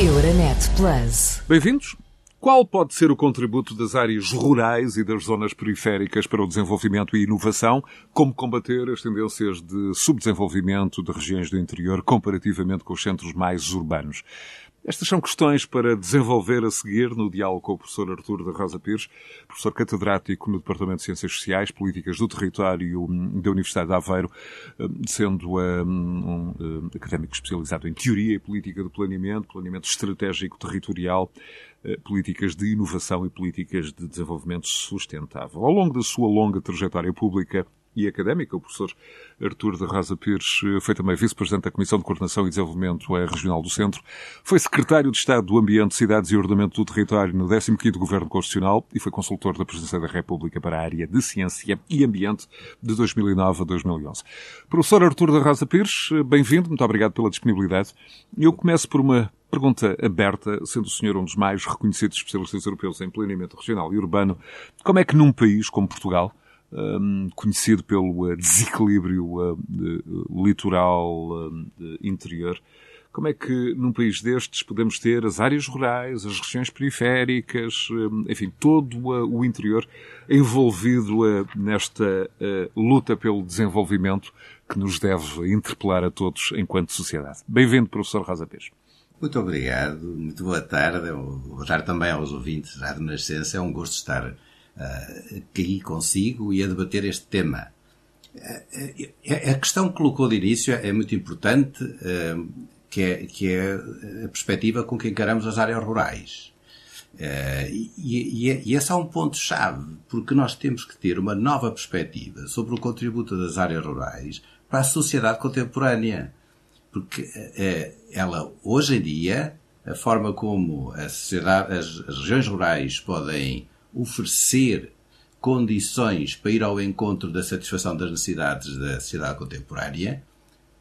Euronet Plus. Bem-vindos. Qual pode ser o contributo das áreas rurais e das zonas periféricas para o desenvolvimento e inovação? Como combater as tendências de subdesenvolvimento de regiões do interior comparativamente com os centros mais urbanos? Estas são questões para desenvolver a seguir no diálogo com o professor Artur da Rosa Pires, professor catedrático no Departamento de Ciências Sociais, Políticas do Território da Universidade de Aveiro, sendo um, um académico especializado em Teoria e Política do Planeamento, Planeamento Estratégico Territorial, eh, políticas de inovação e políticas de desenvolvimento sustentável. Ao longo da sua longa trajetória pública, e académica. O professor Artur de Rosa Pires eh, foi também vice-presidente da Comissão de Coordenação e Desenvolvimento Regional do Centro. Foi secretário de Estado do Ambiente, Cidades e Ordenamento do Território no 15º Governo Constitucional e foi consultor da Presidência da República para a área de Ciência e Ambiente de 2009 a 2011. Professor Artur de Rosa Pires, eh, bem-vindo, muito obrigado pela disponibilidade. Eu começo por uma pergunta aberta, sendo o senhor um dos mais reconhecidos especialistas europeus em planeamento regional e urbano, como é que num país como Portugal, um, conhecido pelo uh, desequilíbrio uh, uh, litoral interior. Como é que num país destes podemos ter as áreas rurais, as regiões periféricas, enfim, todo o interior envolvido nesta luta pelo desenvolvimento que nos deve interpelar a todos enquanto sociedade? Bem-vindo, professor Rosa Pires. Muito obrigado, muito boa tarde. Boa tarde também aos ouvintes da Renascença. É um gosto estar uh, caí consigo e a debater este tema. Uh, a questão que colocou de início é muito importante, que, é, que é a perspectiva com que encaramos as áreas rurais. E, esse é um ponto-chave, porque nós temos que ter uma nova perspectiva sobre o contributo das áreas rurais para a sociedade contemporânea. Porque ela, hoje em dia, a forma como a sociedade, as regiões rurais podem oferecer condições para ir ao encontro da satisfação das necessidades da sociedade contemporânea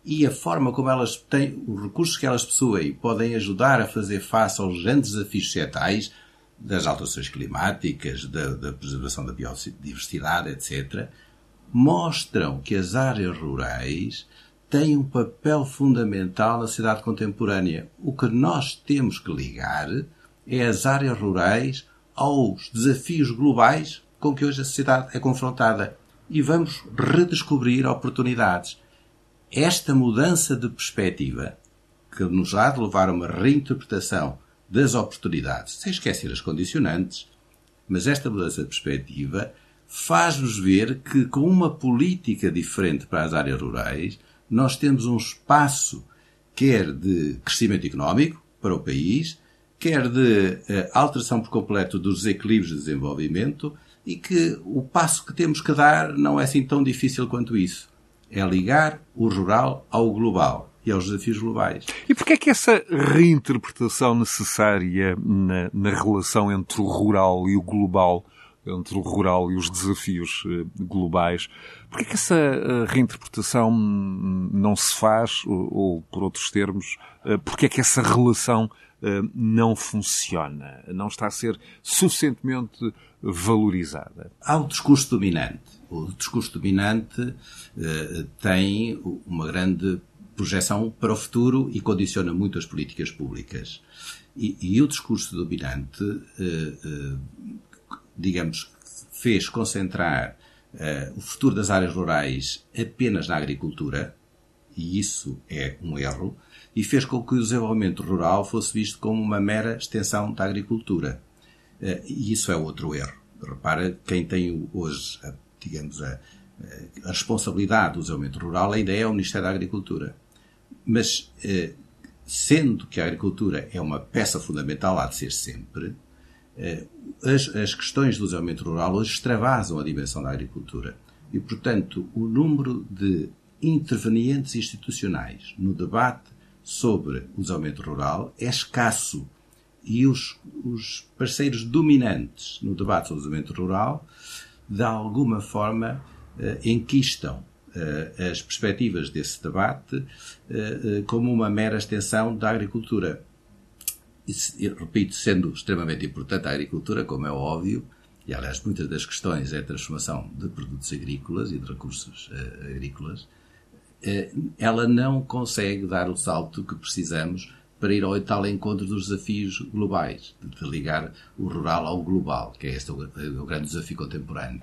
e a forma como elas têm, os recursos que elas possuem podem ajudar a fazer face aos grandes desafios societais das alterações climáticas, da, da preservação da biodiversidade, etc., mostram que as áreas rurais têm um papel fundamental na sociedade contemporânea. O que nós temos que ligar é as áreas rurais aos desafios globais com que hoje a sociedade é confrontada e vamos redescobrir oportunidades. Esta mudança de perspectiva, que nos há de levar a uma reinterpretação das oportunidades, sem esquecer as condicionantes, mas esta mudança de perspectiva faz-nos ver que, com uma política diferente para as áreas rurais, nós temos um espaço, quer de crescimento económico para o país, quer de uh, alteração por completo dos desequilíbrios de desenvolvimento e que o passo que temos que dar não é assim tão difícil quanto isso. É ligar o rural ao global e aos desafios globais. E porquê é que essa reinterpretação necessária na, na relação entre o rural e o global entre o rural e os desafios uh, globais. Por que essa uh, reinterpretação não se faz, ou, por outros termos, porque é que essa relação eh, não funciona, não está a ser suficientemente valorizada? Há o discurso dominante. O discurso dominante eh, tem uma grande projeção para o futuro e condiciona muito as políticas públicas. E, e o discurso dominante, eh, digamos, fez concentrar o futuro das áreas rurais apenas na agricultura, e isso é um erro, e fez com que o desenvolvimento rural fosse visto como uma mera extensão da agricultura. Eh, e isso é outro erro. Repara, quem tem hoje, digamos, a, a responsabilidade do desenvolvimento rural ainda é o Ministério da Agricultura. Mas, eh, sendo que a agricultura é uma peça fundamental, há de ser sempre, eh, as, as questões do desenvolvimento rural hoje extravasam a dimensão da agricultura. E, portanto, o número de intervenientes institucionais no debate sobre o desenvolvimento rural é escasso e os, os parceiros dominantes no debate sobre o desenvolvimento rural, de alguma forma, eh, enquistam eh, as perspectivas desse debate eh, como uma mera extensão da agricultura. E, repito, sendo extremamente importante a agricultura, como é óbvio, e aliás muitas das questões é a transformação de produtos agrícolas e de recursos agrícolas, ela não consegue dar o salto que precisamos para ir ao tal encontro dos desafios globais, de ligar o rural ao global, que é este o, grande desafio contemporâneo.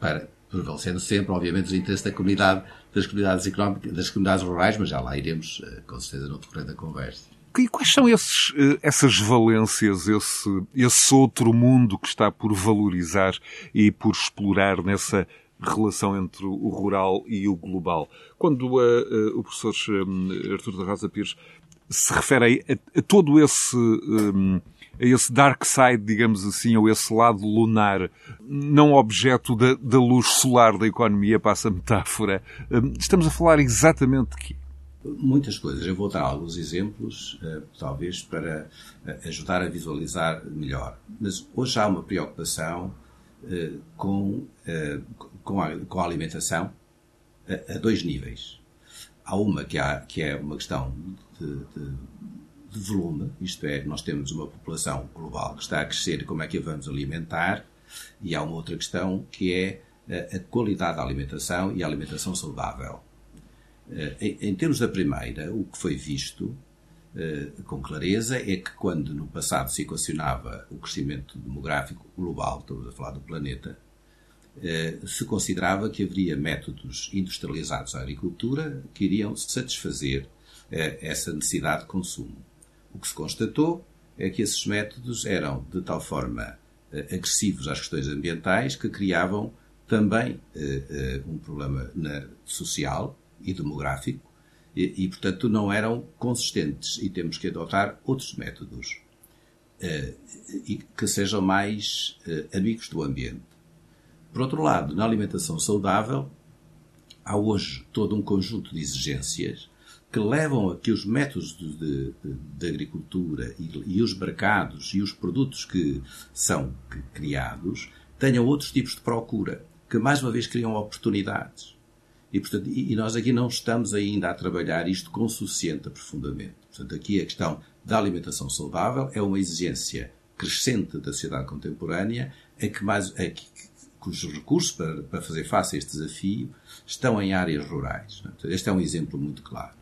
Para, prevalecendo sempre, obviamente, os interesses da comunidade, das comunidades económicas, das comunidades rurais, mas já lá iremos, eh, com certeza, no decorrer da conversa. E quais são esses, eh, essas valências, esse, esse outro mundo que está por valorizar e por explorar nessa relação entre o rural e o global? Quando uh, uh, o professor Artur da Rosa Pires se refere a, a todo esse, a esse dark side, digamos assim, ou esse lado lunar, não objeto da, da luz solar da economia, passa a metáfora, estamos a falar exatamente de quê? Muitas coisas. Eu vou dar alguns exemplos, uh, talvez, para ajudar a visualizar melhor. Mas hoje há uma preocupação com, com a, com, a, alimentação a, a, dois níveis. Há uma que, há, que é uma questão de, de, de, volume, isto é, nós temos uma população global que está a crescer como é que a vamos alimentar, e há uma outra questão que é a qualidade da alimentação e a alimentação saudável. Eh, em, termos da primeira, o que foi visto eh, com clareza é que quando no passado se equacionava o crescimento demográfico global, estamos a falar do planeta, se considerava que haveria métodos industrializados à agricultura que iriam satisfazer essa necessidade de consumo. O que se constatou é que esses métodos eram de tal forma agressivos às questões ambientais que criavam também um problema social e demográfico e, portanto, não eram consistentes e temos que adotar outros métodos que sejam mais amigos do ambiente. Por outro lado, na alimentação saudável, há hoje todo um conjunto de exigências que levam a que os métodos de, de, de agricultura e, e, os mercados e os produtos que são criados tenham outros tipos de procura, que mais uma vez criam oportunidades. E, portanto, e, nós aqui não estamos ainda a trabalhar isto com suficiente aprofundamento. Portanto, aqui a questão da alimentação saudável é uma exigência crescente da sociedade contemporânea, a que mais, a cujos recursos para, para fazer face a este desafio estão em áreas rurais. É? Este é um exemplo muito claro.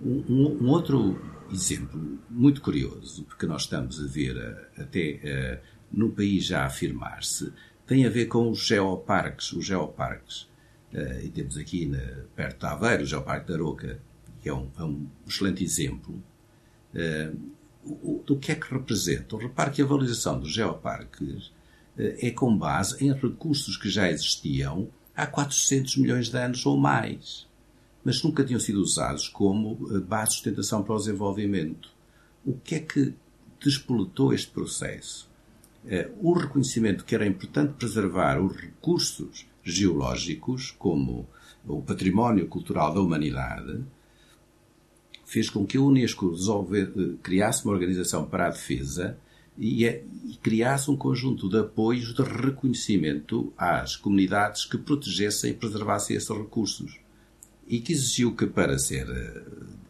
Um, um, outro exemplo muito curioso, porque nós estamos a ver a, até a, no país já afirmar-se, tem a ver com os geoparques. Os geoparques Uh, e temos aqui na, perto de Aveiro, o Geoparque da Aroca, que é um, é um excelente exemplo uh, do que é que representam. Repare que a valorização dos geoparques é com base em recursos que já existiam há 400 milhões de anos ou mais, mas nunca tinham sido usados como base de sustentação para o desenvolvimento. O que é que despoletou este processo? o reconhecimento que era importante preservar os recursos geológicos, como o património cultural da humanidade, fez com que a Unesco eh, criasse uma organização para a defesa e, e, criasse um conjunto de apoios de reconhecimento às comunidades que protegessem e preservassem esses recursos. E que exigiu que, para ser, eh,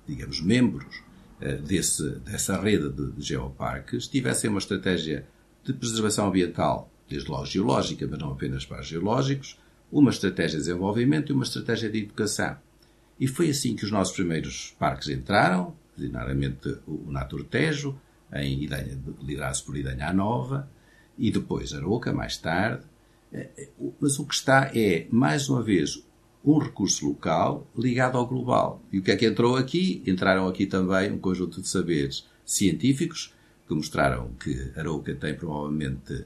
digamos, membros eh, desse, dessa rede de geoparques, tivessem uma estratégia de preservação ambiental, desde logo geológica, mas não apenas para os geológicos, uma estratégia de desenvolvimento e uma estratégia de educação. E foi assim que os nossos primeiros parques entraram, ordinariamente o Naturtejo, em Idanha, liderado por Idanha Nova, e depois Aroca, mais tarde. Eh, eh, mas o que está é, mais uma vez, um recurso local ligado ao global. E o que é que entrou aqui? Entraram aqui também um conjunto de saberes científicos que mostraram que Aroca tem provavelmente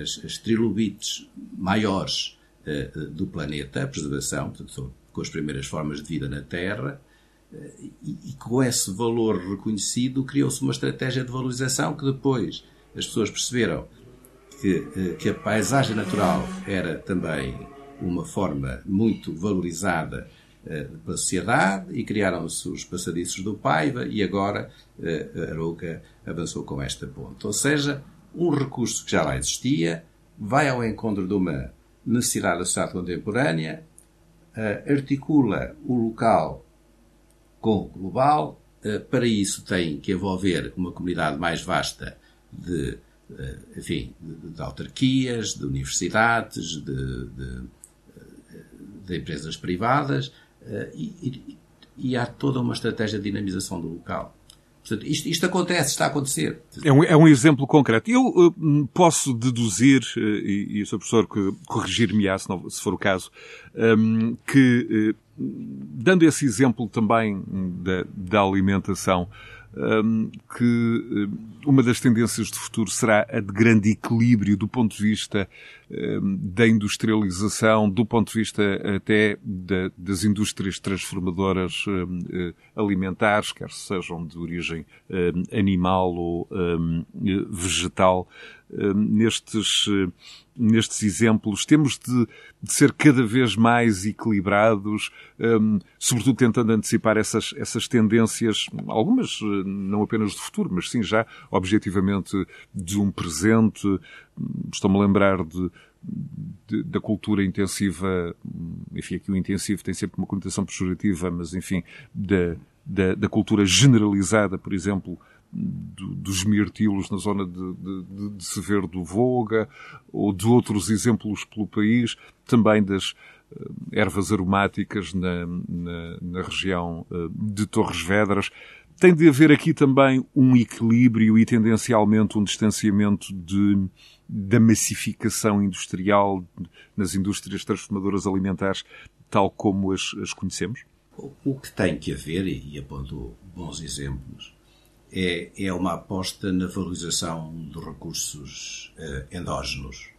as, as trilobites maiores uh, do planeta, a preservação, portanto, com as primeiras formas de vida na Terra, e, e, com esse valor reconhecido criou-se uma estratégia de valorização que depois as pessoas perceberam que, uh, que a paisagem natural era também uma forma muito valorizada pela sociedade e criaram-se os passadiços do Paiva e agora a Arouca avançou com esta ponta. Ou seja, um recurso que já lá existia, vai ao encontro de uma necessidade da sociedade contemporânea, articula o local com global, uh, para isso tem que envolver uma comunidade mais vasta de, uh, enfim, de, autarquias, de universidades, de, de, de empresas privadas, e, e, e há toda uma estratégia de dinamização do local. Portanto, isto, isto acontece, está a acontecer. É um, é um exemplo concreto. Eu uh, posso deduzir, uh, e, e o Sr. Professor corrigir-me-á, se, se, for o caso, um, que, uh, dando esse exemplo também da, da alimentação, que uma das tendências de futuro será a de grande equilíbrio do ponto de vista da industrialização, do ponto de vista até das indústrias transformadoras alimentares, quer sejam de origem animal ou vegetal, nestes nestes exemplos, temos de, de, ser cada vez mais equilibrados, um, sobretudo tentando antecipar essas, essas tendências, algumas eh, não apenas do futuro, mas sim já objetivamente de um presente. Estou-me a lembrar de, da cultura intensiva, enfim, aqui o intensivo tem sempre uma conotação pejorativa, mas enfim, da, da, da cultura generalizada, por exemplo, dos mirtilos na zona de, de, de Severo do Voga, ou de outros exemplos pelo país, também das uh, ervas aromáticas na, na, na região uh, de Torres Vedras. Tem de haver aqui também um equilíbrio e tendencialmente um distanciamento de, da massificação industrial nas indústrias transformadoras alimentares, tal como as, as conhecemos? O que tem que haver, e aponto bons exemplos, é, é uma aposta na valorização dos recursos uh, endógenos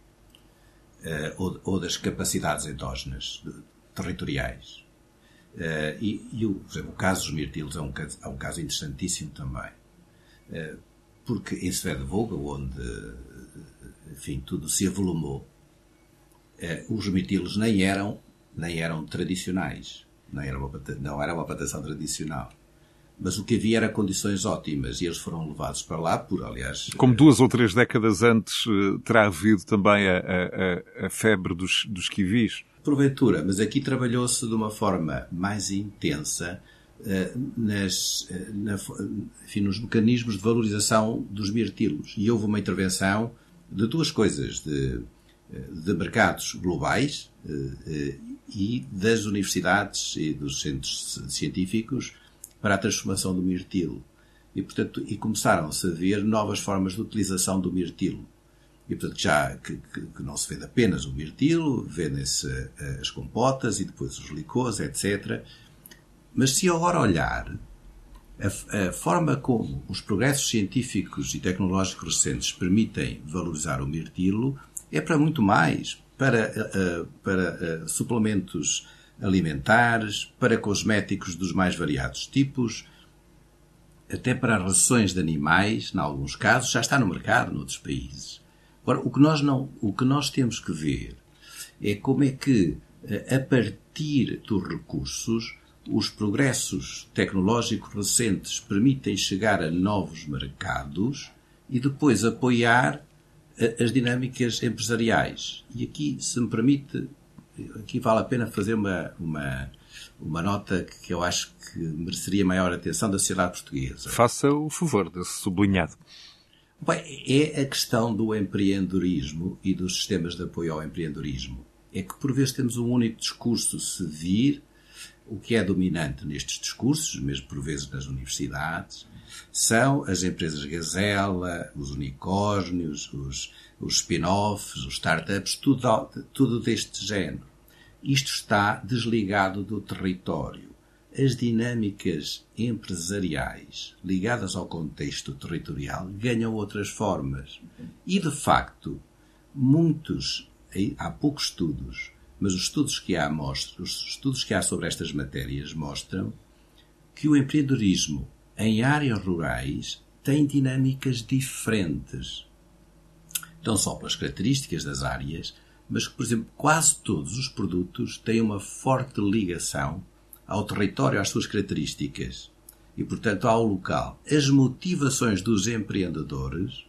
uh, ou, ou, das capacidades endógenas de, territoriais. Uh, e, e o, exemplo, o, caso dos mirtilos é um, é um caso interessantíssimo também. porque em Svedvoga, onde enfim, tudo se avolumou, os mirtilos nem eram, nem eram tradicionais. Não era uma, não era uma plantação tradicional mas o que havia era condições ótimas e eles foram levados para lá por, aliás... Como duas ou três décadas antes eh, terá havido também a, a, a febre dos, dos kiwis. Porventura, mas aqui trabalhou-se de uma forma mais intensa uh, nas, na, enfim, nos mecanismos de valorização dos mirtilos. E houve uma intervenção de duas coisas, de, de mercados globais e das universidades e dos centros científicos para a transformação do mirtilo. E, portanto, e começaram-se a ver novas formas de utilização do mirtilo. E, portanto, já que, que, não se vende apenas o mirtilo, vendem-se eh, as compotas e depois os licores, etc. Mas se agora olhar a, a, forma como os progressos científicos e tecnológicos recentes permitem valorizar o mirtilo é para muito mais. Para, uh, para uh, suplementos alimentares, para cosméticos dos mais variados tipos, até para rações de animais, em alguns casos, já está no mercado noutros países. Agora, o que nós, não, o que nós temos que ver é como é que, eh, a partir dos recursos, os progressos tecnológicos recentes permitem chegar a novos mercados e depois apoiar eh, as dinâmicas empresariais. E aqui, se me permite, aqui vale a pena fazer uma, uma, uma nota que eu acho que mereceria maior atenção da sociedade portuguesa. Faça o favor desse sublinhado. Bem, é a questão do empreendedorismo e dos sistemas de apoio ao empreendedorismo. É que por vezes temos um único discurso se vir, o que é dominante nestes discursos, mesmo por vezes nas universidades, são as empresas gazela, os unicórnios, os, os spin-offs, os startups, tudo, tudo deste género. Isto está desligado do território. As dinâmicas empresariais ligadas ao contexto territorial ganham outras formas. E, de facto, muitos, há poucos estudos, mas os estudos que há mostram, os estudos que há sobre estas matérias mostram que o empreendedorismo em áreas rurais tem dinâmicas diferentes. Não só pelas características das áreas, mas que, por exemplo, quase todos os produtos têm uma forte ligação ao território, às suas características e, portanto, ao local. As motivações dos empreendedores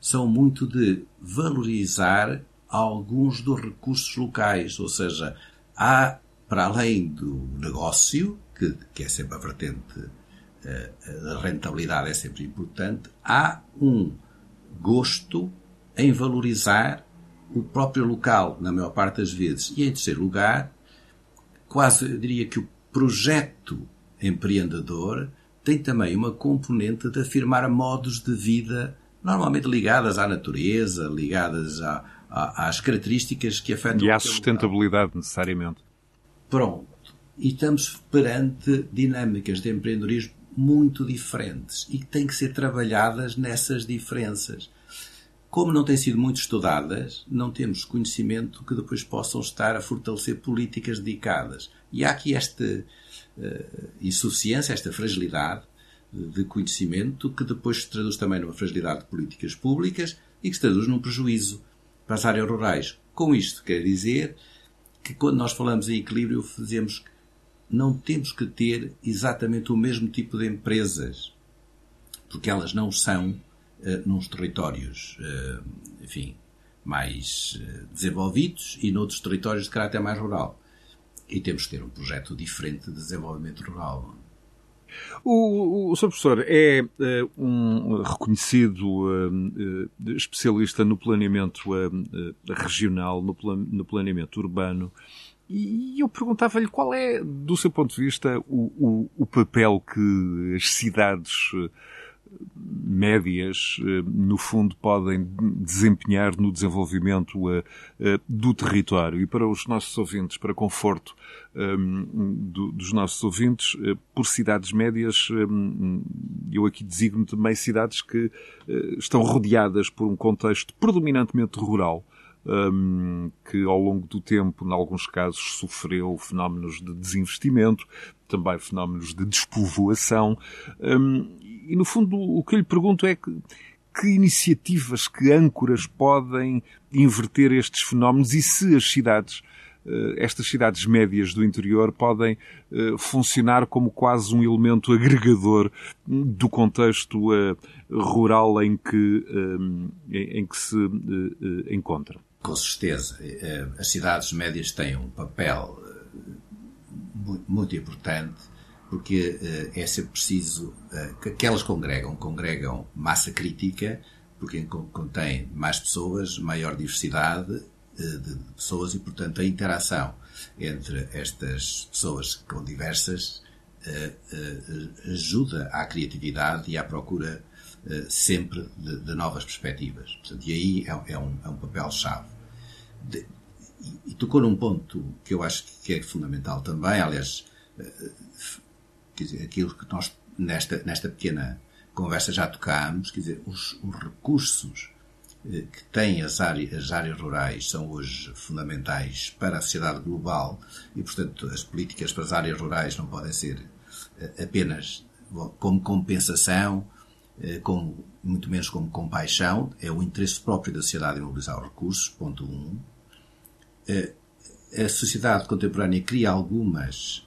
são muito de valorizar alguns dos recursos locais, ou seja, há, para além do negócio, que, que é sempre a vertente a rentabilidade é sempre importante, há um gosto em valorizar o próprio local, na maior parte das vezes. E em terceiro lugar, quase eu diria que o projeto empreendedor tem também uma componente de afirmar modos de vida normalmente ligadas à natureza, ligadas a, a, às características que afetam e à sustentabilidade local. necessariamente. Pronto. E estamos perante dinâmicas de empreendedorismo muito diferentes e que têm que ser trabalhadas nessas diferenças. Como não têm sido muito estudadas, não temos conhecimento que depois possam estar a fortalecer políticas dedicadas. E há aqui esta uh, insuficiência, esta fragilidade de conhecimento que depois se traduz também numa fragilidade de políticas públicas e que se traduz num prejuízo para as áreas rurais. Com isto quer dizer que quando nós falamos em equilíbrio, fazemos não temos que ter exatamente o mesmo tipo de empresas, porque elas não são uh, nos territórios, uh, enfim, mais uh, desenvolvidos e noutros territórios de caráter mais rural. E temos que ter um projeto diferente de desenvolvimento rural. O, o, o Sr. Professor é um reconhecido especialista no planeamento regional, no, plan, no planeamento urbano. E eu perguntava-lhe qual é, do seu ponto de vista, o, o, papel que as cidades eh, médias, eh, no fundo, podem desempenhar no desenvolvimento eh, do território. E para os nossos ouvintes, para conforto dos nossos ouvintes, por cidades médias, eu aqui designo também cidades que estão rodeadas por um contexto predominantemente rural um, que ao longo do tempo, em alguns casos, sofreu fenómenos de desinvestimento, também fenómenos de despovoação. Um, e, no fundo, o que eu lhe pergunto é que, que iniciativas, que âncoras podem inverter estes fenómenos e se as cidades eh, estas cidades médias do interior podem uh, funcionar como quase um elemento agregador do contexto uh, rural em que, em, que se encontram. Com certeza. Eh, as cidades médias têm um papel eh, muito importante porque eh, é sempre preciso que elas congregam, congregam massa crítica, porque contém mais pessoas, maior diversidade de pessoas e, portanto, a interação entre estas pessoas com diversas ajuda à criatividade e à procura sempre de, de novas perspectivas. Portanto, e aí é, é, um, é um papel-chave e, tocou num ponto que eu acho que é fundamental também, aliás, eh, quer dizer, aquilo que nós nesta, nesta pequena conversa já tocámos, quer dizer, os, os recursos eh, que têm as áreas, as áreas rurais são hoje fundamentais para a sociedade global e, portanto, as políticas para as áreas rurais não podem ser eh, apenas como compensação, como, muito menos como compaixão, é o interesse próprio da sociedade em mobilizar os recursos, ponto 1. Um a sociedade contemporânea cria algumas,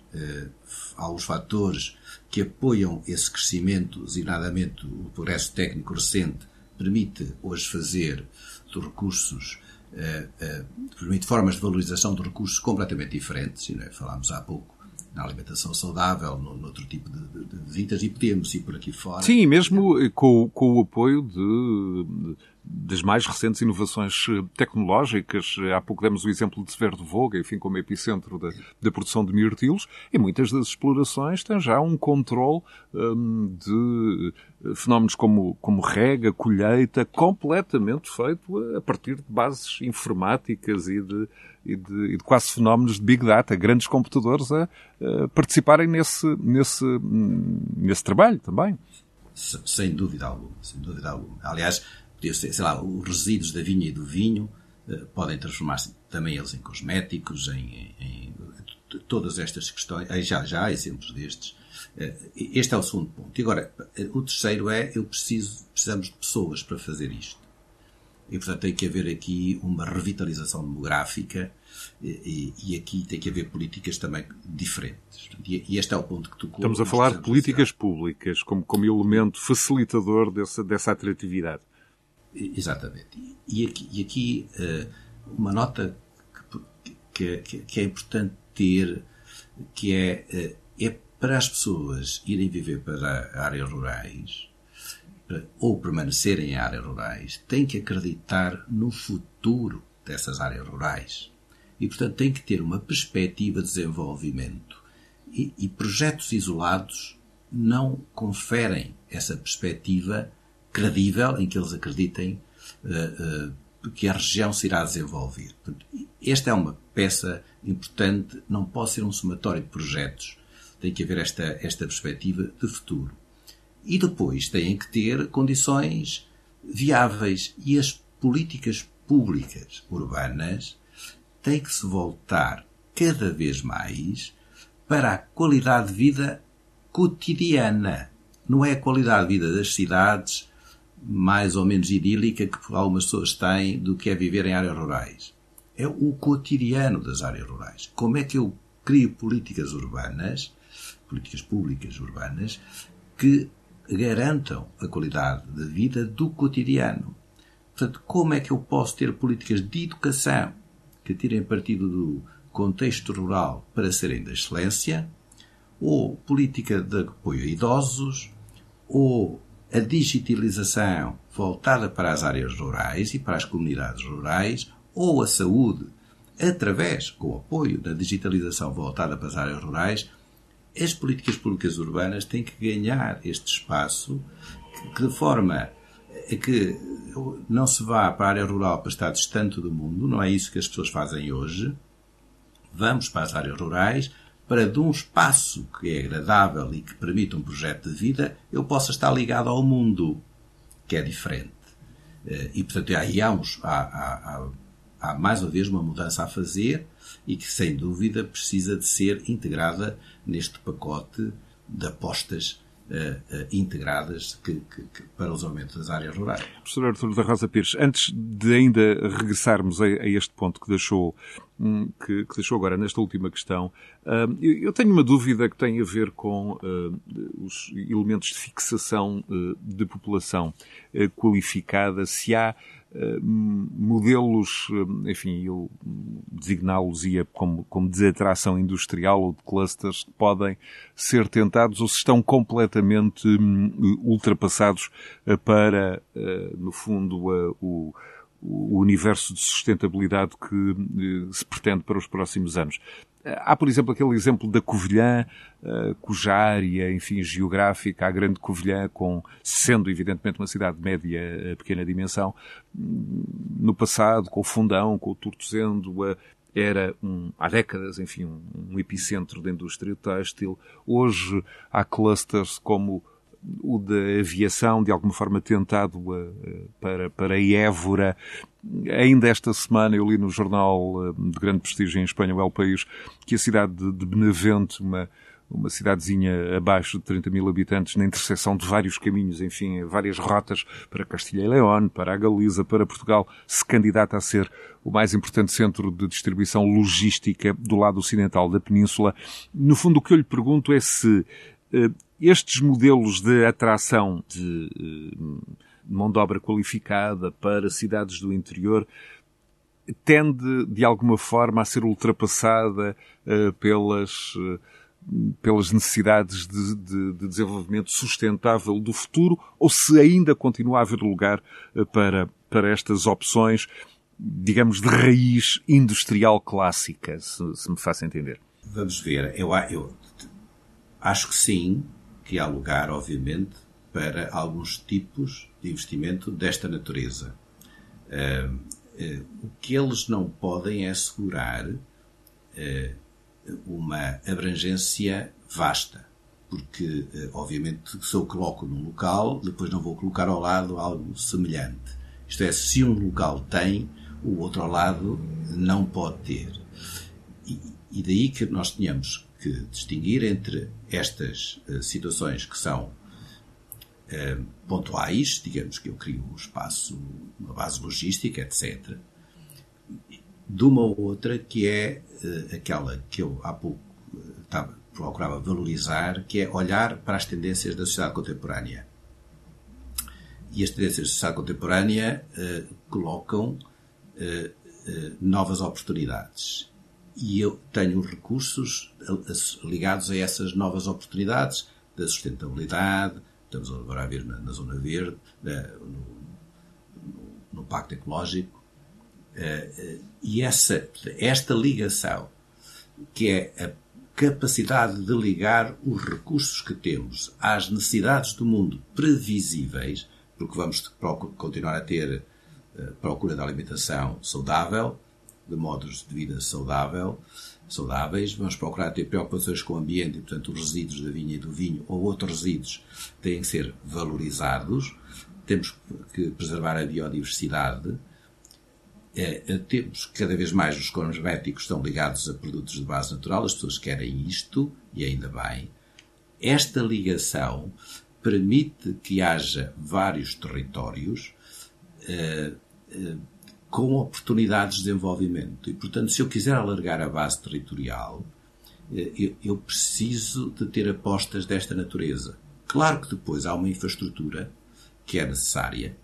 alguns fatores que apoiam esse crescimento, designadamente o progresso técnico recente, permite hoje fazer dos recursos, uh, uh, permite formas de valorização de recursos completamente diferentes, e, é? falámos há pouco na alimentação saudável, no, no outro tipo de, de, de, visitas, e podemos ir por aqui fora. Sim, mesmo com, com o apoio de das mais recentes inovações eh, tecnológicas. Há pouco demos o exemplo de Severo de Voga, enfim, como epicentro da, da, produção de mirtilos, e muitas das explorações têm já um controle hum, de eh, fenómenos como, como rega, colheita, completamente feito a partir de bases informáticas e de, e de, e de quase fenómenos de Big Data, grandes computadores a, a participarem nesse, nesse, hum, nesse trabalho também. Sem dúvida alguma, sem dúvida alguma. Aliás, sei lá, os resíduos da vinha e do vinho uh, podem transformar-se também eles em cosméticos, em, em, em, todas estas questões. Já, já há exemplos destes. Uh, este é o segundo ponto. E agora, o terceiro é, eu preciso, precisamos de pessoas para fazer isto. E, portanto, tem que haver aqui uma revitalização demográfica e, e, aqui tem que haver políticas também diferentes. E, e este é o ponto que tu Estamos a falar de políticas públicas como, como elemento facilitador dessa, dessa atratividade. Exatamente. E aqui, e aqui uh, uma nota que, que, que, é importante ter, que é, uh, é para as pessoas irem viver para áreas rurais ou permanecerem em áreas rurais, têm que acreditar no futuro dessas áreas rurais. E, portanto, têm que ter uma perspectiva de desenvolvimento e, e projetos isolados não conferem essa perspectiva credível em que eles acreditem uh, uh, que a região se irá desenvolver. Portanto, esta é uma peça importante, não pode ser um somatório de projetos. Tem que haver esta, esta perspectiva de futuro. E depois têm que ter condições viáveis. E as políticas públicas urbanas têm que se voltar cada vez mais para a qualidade de vida cotidiana. Não é a qualidade de vida das cidades mais ou menos idílica que algumas pessoas têm do que é viver em áreas rurais. É o cotidiano das áreas rurais. Como é que eu crio políticas urbanas, políticas públicas urbanas, que garantam a qualidade de vida do cotidiano? Portanto, como é que eu posso ter políticas de educação que tirem partido do contexto rural para serem da excelência, ou política de apoio a idosos, ou a digitalização voltada para as áreas rurais e para as comunidades rurais, ou a saúde, através, com o apoio da digitalização voltada para as áreas rurais, as políticas públicas urbanas têm que ganhar este espaço que, de forma que não se vá para a área rural para estar distante do mundo, não é isso que as pessoas fazem hoje. Vamos para as áreas rurais, para de um espaço que é agradável e que permite um projeto de vida, eu possa estar ligado ao mundo, que é diferente. Eh, e, portanto, aí há, uns, há, há, há, mais uma vez uma mudança a fazer e que, sem dúvida, precisa de ser integrada neste pacote de apostas integradas que, que, que, para os aumentos das áreas rurais. Professor Artur da Rosa Pires, antes de ainda regressarmos a, a este ponto que deixou, um, que, que, deixou agora nesta última questão, uh, eu, tenho uma dúvida que tem a ver com os elementos de fixação de população qualificada, se há eh, modelos, eh, enfim, eu designá-los-ia como, como desatração industrial ou de clusters que podem ser tentados ou se estão completamente hum, ultrapassados eh, para, no fundo, o, o universo de sustentabilidade que se pretende para os próximos anos. Há, por exemplo, aquele exemplo da Covilhã, uh, cuja área, enfim, geográfica, a Grande Covilhã, com, sendo evidentemente uma cidade de média eh, pequena dimensão, no passado, com o Fundão, com o Tortozendo, uh, era um, há décadas, enfim, um epicentro da indústria têxtil. Hoje há clusters como o da aviação, de alguma forma tentado uh, para, para Évora. Ainda esta semana eu li no jornal uh, de grande prestígio em Espanha, o El País, que a cidade de, Benavente, uma, uma cidadezinha abaixo de 30 mil habitantes, na interseção de vários caminhos, enfim, várias rotas para Castilha e León, para a Galiza, para Portugal, se candidata a ser o mais importante centro de distribuição logística do lado ocidental da península. No fundo, o que eu lhe pergunto é se uh, estes modelos de atração de eh, mão de obra qualificada para cidades do interior tende, de alguma forma, a ser ultrapassada uh, pelas, uh, pelas necessidades de, de, de, desenvolvimento sustentável do futuro, ou se ainda continua a haver lugar para, para estas opções, digamos, de raiz industrial clássica, se, se me faço entender. Vamos ver. Eu, eu acho que sim, que há lugar, obviamente, para alguns tipos de investimento desta natureza. Uh, uh, o que eles não podem é assegurar uh, uma abrangência vasta, porque, obviamente, se eu coloco num local, depois não vou colocar ao lado algo semelhante. Isto é, se um local tem, o outro ao lado não pode ter. E, e daí que nós tenhamos que distinguir entre estas uh, situações que são uh, pontuais, digamos que eu crio um espaço, uma base logística, etc., de uma ou outra que é uh, aquela que eu há pouco estava, procurava valorizar, que é olhar para as tendências da sociedade contemporânea. E as tendências da sociedade contemporânea colocam novas oportunidades e eu tenho recursos ligados a essas novas oportunidades da sustentabilidade, estamos agora a ver na, na Zona Verde, no, no, Pacto Ecológico, eh, eh, e essa, esta ligação, que é capacidade de ligar os recursos que temos às necessidades do mundo previsíveis, porque vamos continuar a ter uh, procura de alimentação saudável, de modos de vida saudável, saudáveis, vamos procurar ter preocupações com o ambiente e, portanto, os resíduos da vinha e do vinho ou outros resíduos têm que ser valorizados, temos que preservar a biodiversidade, é, é, temos cada vez mais os cosméticos estão ligados a produtos de base natural, as pessoas querem isto, e ainda bem. Esta ligação permite que haja vários territórios eh, eh, com oportunidades de desenvolvimento. E, portanto, se eu quiser alargar a base territorial, eh, eu, preciso de ter apostas desta natureza. Claro que depois há uma infraestrutura que é necessária,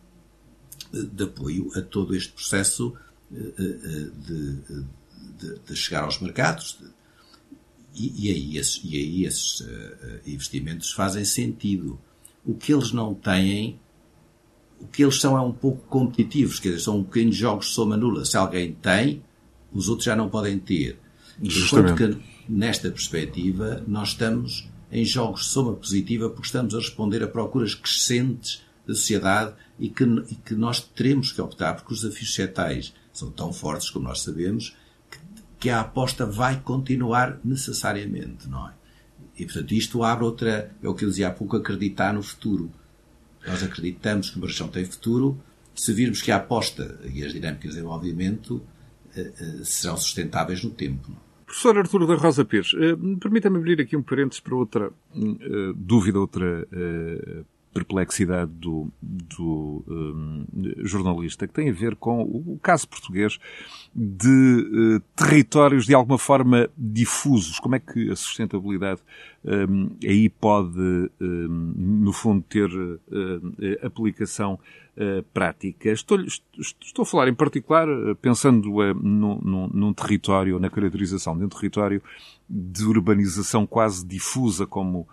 de apoio a todo este processo eh, eh, de, de, de chegar aos mercados. E, e, aí esses, e aí esses eh, investimentos fazem sentido. O que eles não têm, o que eles são é um pouco competitivos, quer dizer, são um bocadinho de jogos de soma nula. Se alguém tem, os outros já não podem ter. Enquanto que, nesta perspectiva, nós estamos em jogos de soma positiva porque estamos a responder a procuras crescentes da sociedade e que, e que nós teremos que optar, porque os desafios setais são tão fortes, como nós sabemos, que, que a aposta vai continuar necessariamente, não é? E, portanto, isto abre outra, é o que eu dizia há pouco, acreditar no futuro. Nós acreditamos que uma região tem futuro se virmos que a aposta e as dinâmicas de desenvolvimento eh, eh, serão sustentáveis no tempo. É? Professor Arturo da Rosa Pires, eh, permita-me abrir aqui um parênteses para outra uh, dúvida, outra perplexidade do, do um, jornalista, que tem a ver com o, caso português de uh, territórios de alguma forma difusos. Como é que a sustentabilidade um, aí pode, um, no fundo, ter uh, aplicação uh, prática? Estou, estou, a falar em particular, pensando num, num, num território, na caracterização de um território de urbanização quase difusa, como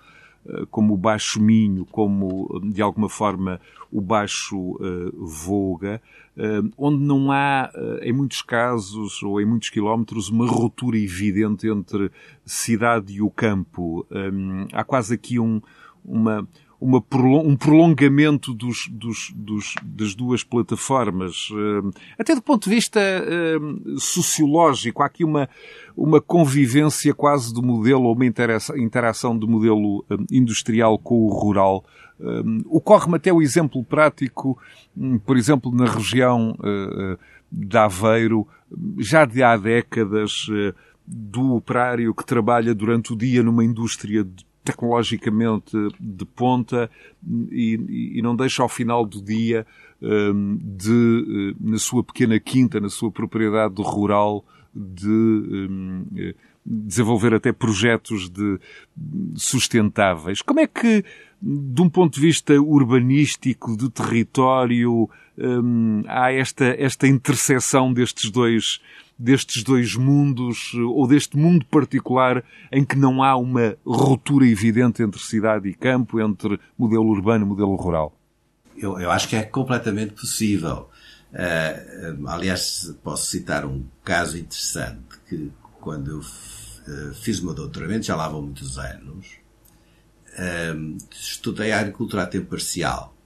como o Baixo Minho, como de alguma forma o Baixo uh, Voga, uh, onde não há, uh, em muitos casos ou em muitos quilómetros, uma ruptura evidente entre cidade e o campo. Um, há quase aqui um, uma uma, um prolongamento dos, dos, dos, das duas plataformas. Eh, até do ponto de vista eh, sociológico, há aqui uma, uma convivência quase do modelo, ou uma interação do modelo eh, industrial com o rural. Ocorre-me até o exemplo prático, hum, por exemplo, na região de Aveiro, já de há décadas, do operário que trabalha durante o dia numa indústria de tecnologicamente de ponta e, e não deixa ao final do dia hum, de, eh, na sua pequena quinta, na sua propriedade rural, de hum, eh, desenvolver até projetos de sustentáveis. Como é que, de um ponto de vista urbanístico, de território, hum, há esta, esta interseção destes dois destes dois mundos, ou deste mundo particular em que não há uma ruptura evidente entre cidade e campo, entre modelo urbano e modelo rural? Eu, eu acho que é completamente possível. Uh, aliás, posso citar um caso interessante que, quando eu uh, fiz o meu doutoramento, já lá vão muitos anos, uh, estudei a agricultura a tempo parcial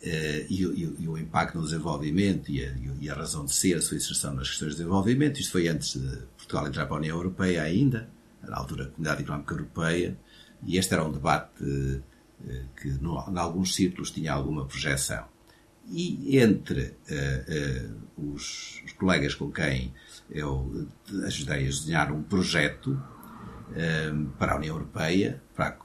Uh, e, e, e, o impacto no desenvolvimento e a, e a, razão de ser, a sua inserção nas questões de desenvolvimento. Isto foi antes de Portugal entrar para a União Europeia ainda, na altura a Comunidade Económica Europeia, e este era um debate uh, que, no, em alguns círculos, tinha alguma projeção. E entre uh, os, os, colegas com quem eu ajudei a desenhar um projeto para a União Europeia, para a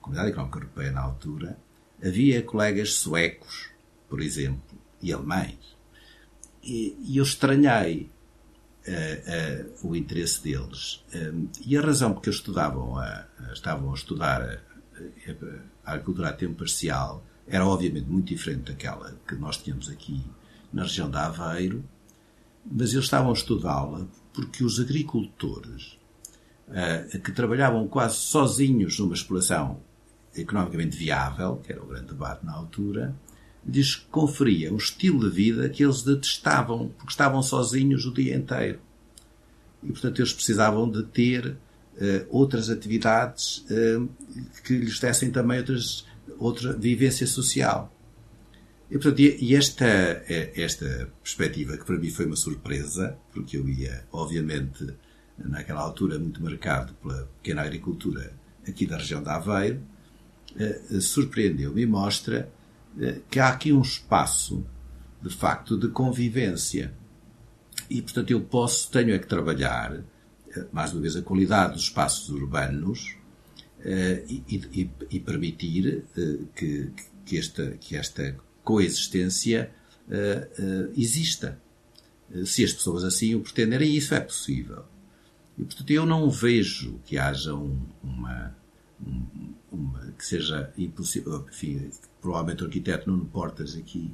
Comunidade Económica Europeia na altura, Havia colegas suecos, por exemplo, e alemães, e, e eu estranhei uh, uh, o interesse deles. Um, e a razão porque eles estudavam a, a, estavam a estudar a, a, agricultura a tempo parcial era obviamente muito diferente daquela que nós tínhamos aqui na região da Aveiro, mas eles estavam a estudá-la porque os agricultores uh, que trabalhavam quase sozinhos numa exploração economicamente viável, que era o grande debate na altura, que conferia um estilo de vida que eles detestavam, porque estavam sozinhos o dia inteiro. E, portanto, eles precisavam de ter outras atividades que lhes dessem também outras, outra vivência social. E, portanto, e esta, esta perspectiva, que para mim foi uma surpresa, porque eu ia, obviamente, naquela altura, muito marcado pela pequena agricultura aqui da região da Aveiro, eh, surpreendeu-me e mostra eh, que há aqui um espaço, de facto, de convivência. E, portanto, eu posso, tenho é que trabalhar, eh, mais uma vez, a qualidade dos espaços urbanos e, e, e permitir que, que, esta, que esta coexistência exista. Se as pessoas assim o pretenderem, isso é possível. E, portanto, eu não vejo que haja um, uma, uma, que seja impossível. Enfim, provavelmente o arquiteto Nuno Portas aqui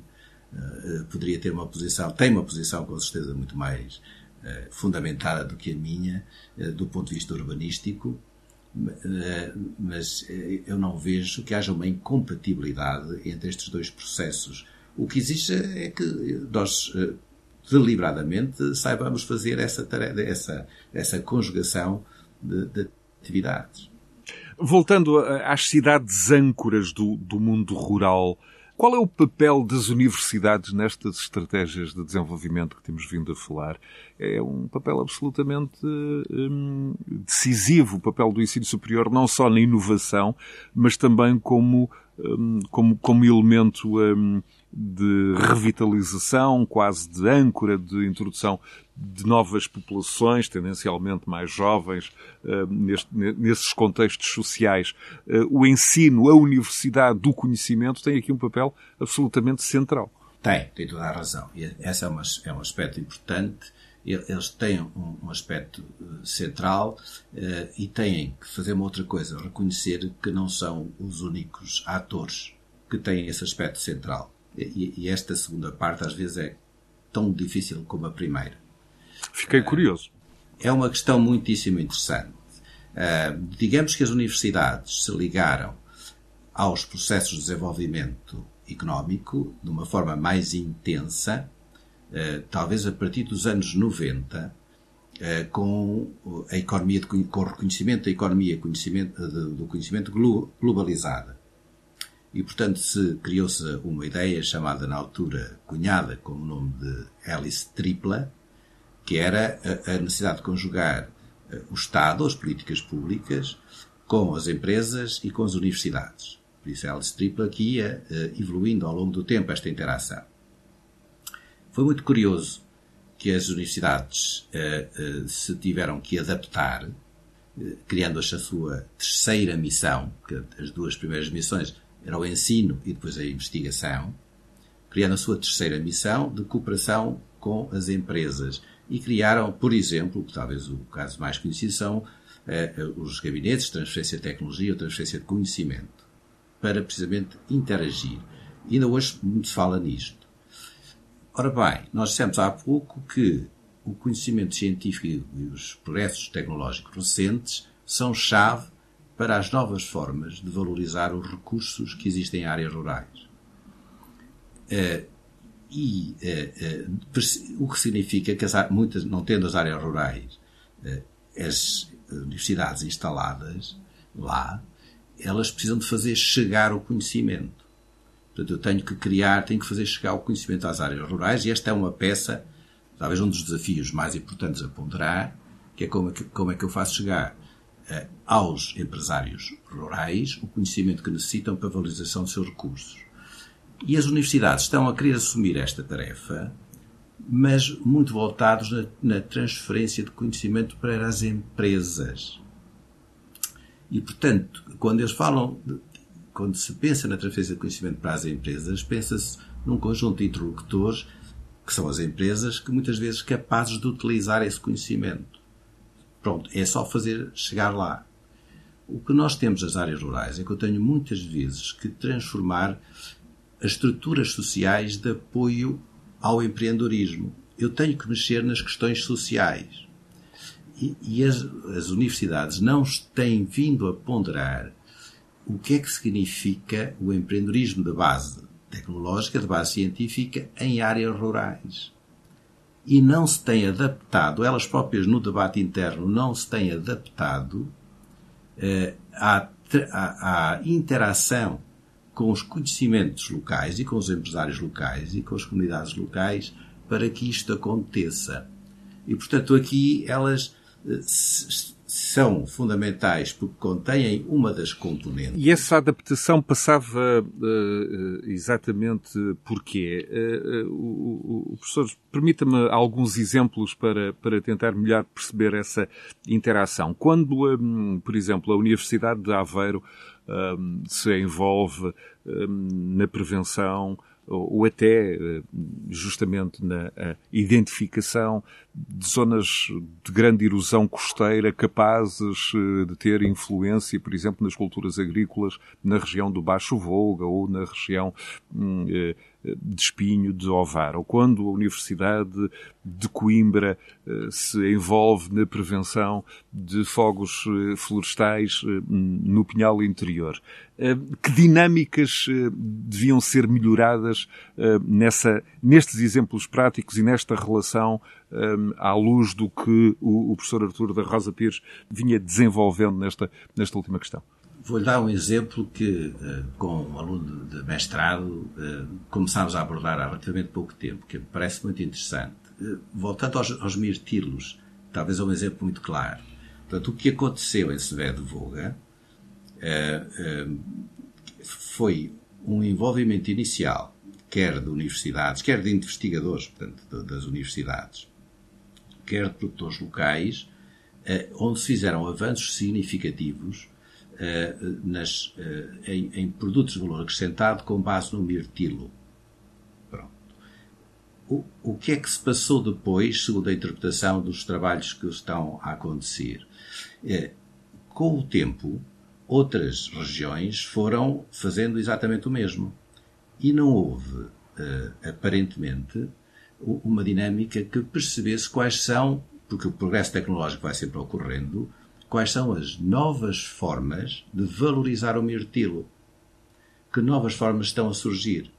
uh, poderia ter uma posição, tem uma posição com certeza muito mais uh, fundamentada do que a minha, uh, do ponto de vista urbanístico, mas eu não vejo que haja uma incompatibilidade entre estes dois processos. O que existe é que nós deliberadamente saibamos fazer essa, tarefa, essa, essa conjugação de, de atividades. Voltando às cidades âncoras do, do mundo rural, qual é o papel das universidades nestas estratégias de desenvolvimento que temos vindo a falar? É um papel absolutamente hum, decisivo, o papel do ensino superior, não só na inovação, mas também como, como, como elemento hum, de revitalização, quase de âncora, de introdução de novas populações, tendencialmente mais jovens, neste, nesses contextos sociais. Uh, o ensino, a universidade do conhecimento tem aqui um papel absolutamente central. Tem, tem toda a razão. E esse é, uma, é um aspecto importante. Eles têm um, um aspecto uh, central e têm que fazer uma outra coisa, reconhecer que não são os únicos atores que têm esse aspecto central e, e, esta segunda parte às vezes é tão difícil como a primeira. Fiquei curioso. É uma questão muitíssimo interessante. Uh, digamos que as universidades se ligaram aos processos de desenvolvimento económico de uma forma mais intensa, uh, talvez a partir dos anos 90, uh, com a economia de, com o reconhecimento da economia conhecimento, do conhecimento globalizada. E, portanto, se criou-se uma ideia chamada na altura, cunhada com o nome de hélice tripla, que era a necessidade de conjugar eh, o Estado, as políticas públicas, com as empresas e com as universidades. Por isso, a hélice tripla que ia eh, evoluindo ao longo do tempo esta interação. Foi muito curioso que as universidades eh, se tiveram que adaptar, criando a sua terceira missão, que as duas primeiras missões era o ensino e depois a investigação, criando a sua terceira missão de cooperação com as empresas. E criaram, por exemplo, talvez o caso mais conhecido são os gabinetes de transferência de tecnologia ou transferência de conhecimento, para precisamente interagir. E ainda hoje muito se fala nisto. Ora bem, nós dissemos há pouco que o conhecimento científico e os progressos tecnológicos recentes são chave para as novas formas de valorizar os recursos que existem em áreas rurais. Uh, e uh, uh, o que significa que as, muitas, não tendo as áreas rurais, as universidades instaladas lá, elas precisam de fazer chegar o conhecimento. Portanto, eu tenho que criar, tenho que fazer chegar o conhecimento às áreas rurais e esta é uma peça, talvez um dos desafios mais importantes a ponderar, que é como é que, como é que eu faço chegar eh, aos empresários rurais o conhecimento que necessitam para a valorização dos seus recursos. E as universidades estão a querer assumir esta tarefa, mas muito voltados na, na transferência de conhecimento para as empresas. E, portanto, quando eles falam, de, quando se pensa na transferência de conhecimento para as empresas, pensa-se num conjunto de interlocutores, que são as empresas, que muitas vezes capazes de utilizar esse conhecimento. Pronto, é só fazer chegar lá. O que nós temos nas áreas rurais é que eu tenho muitas vezes que transformar as estruturas sociais de apoio ao empreendedorismo. Eu tenho que mexer nas questões sociais. E, e as, as universidades não têm vindo a ponderar o que é que significa o empreendedorismo de base tecnológica, de base científica, em áreas rurais. e não se têm adaptado, elas próprias no debate interno não se têm adaptado eh, à, à, à interação com os conhecimentos locais e com os empresários locais e com as comunidades locais para que isto aconteça. E, portanto, aqui elas são fundamentais porque contêm uma das componentes. E essa adaptação passava uh, exatamente porquê? Uh, uh, professor, permita-me alguns exemplos para, para tentar melhor perceber essa interação. Quando, um, por exemplo, a Universidade de Aveiro um, se envolve um, na prevenção ou até eh, justamente na identificação de zonas de grande erosão costeira capazes eh, de ter influência, por exemplo, nas culturas agrícolas na região do Baixo Volga ou na região hum, eh, de Espinho de Ovar, ou quando a Universidade de Coimbra se envolve na prevenção de fogos florestais no Pinhal Interior. Que dinâmicas deviam ser melhoradas nessa, nestes exemplos práticos e nesta relação à luz do que o, professor Artur da Rosa Pires vinha desenvolvendo nesta, nesta última questão? Vou-lhe dar um exemplo que, uh, com um aluno de mestrado, uh, começámos a abordar há relativamente pouco tempo, que me parece muito interessante. Uh, voltando aos, aos mirtilos, talvez é um exemplo muito claro. Portanto, o que aconteceu em Sevedo Voga foi um envolvimento inicial, quer de universidades, quer de investigadores, portanto, das universidades, quer de produtores locais, eh, onde se fizeram avanços significativos eh, nas, eh, em, em, produtos de valor acrescentado com base no mirtilo. Pronto. O, o que é que se passou depois, segundo a interpretação dos trabalhos que estão a acontecer? Com o tempo, outras regiões foram fazendo exatamente o mesmo. E não houve, aparentemente, uma dinâmica que percebesse quais são, porque o progresso tecnológico vai sempre ocorrendo, quais são as novas formas de valorizar o mirtilo. Que novas formas estão a surgir?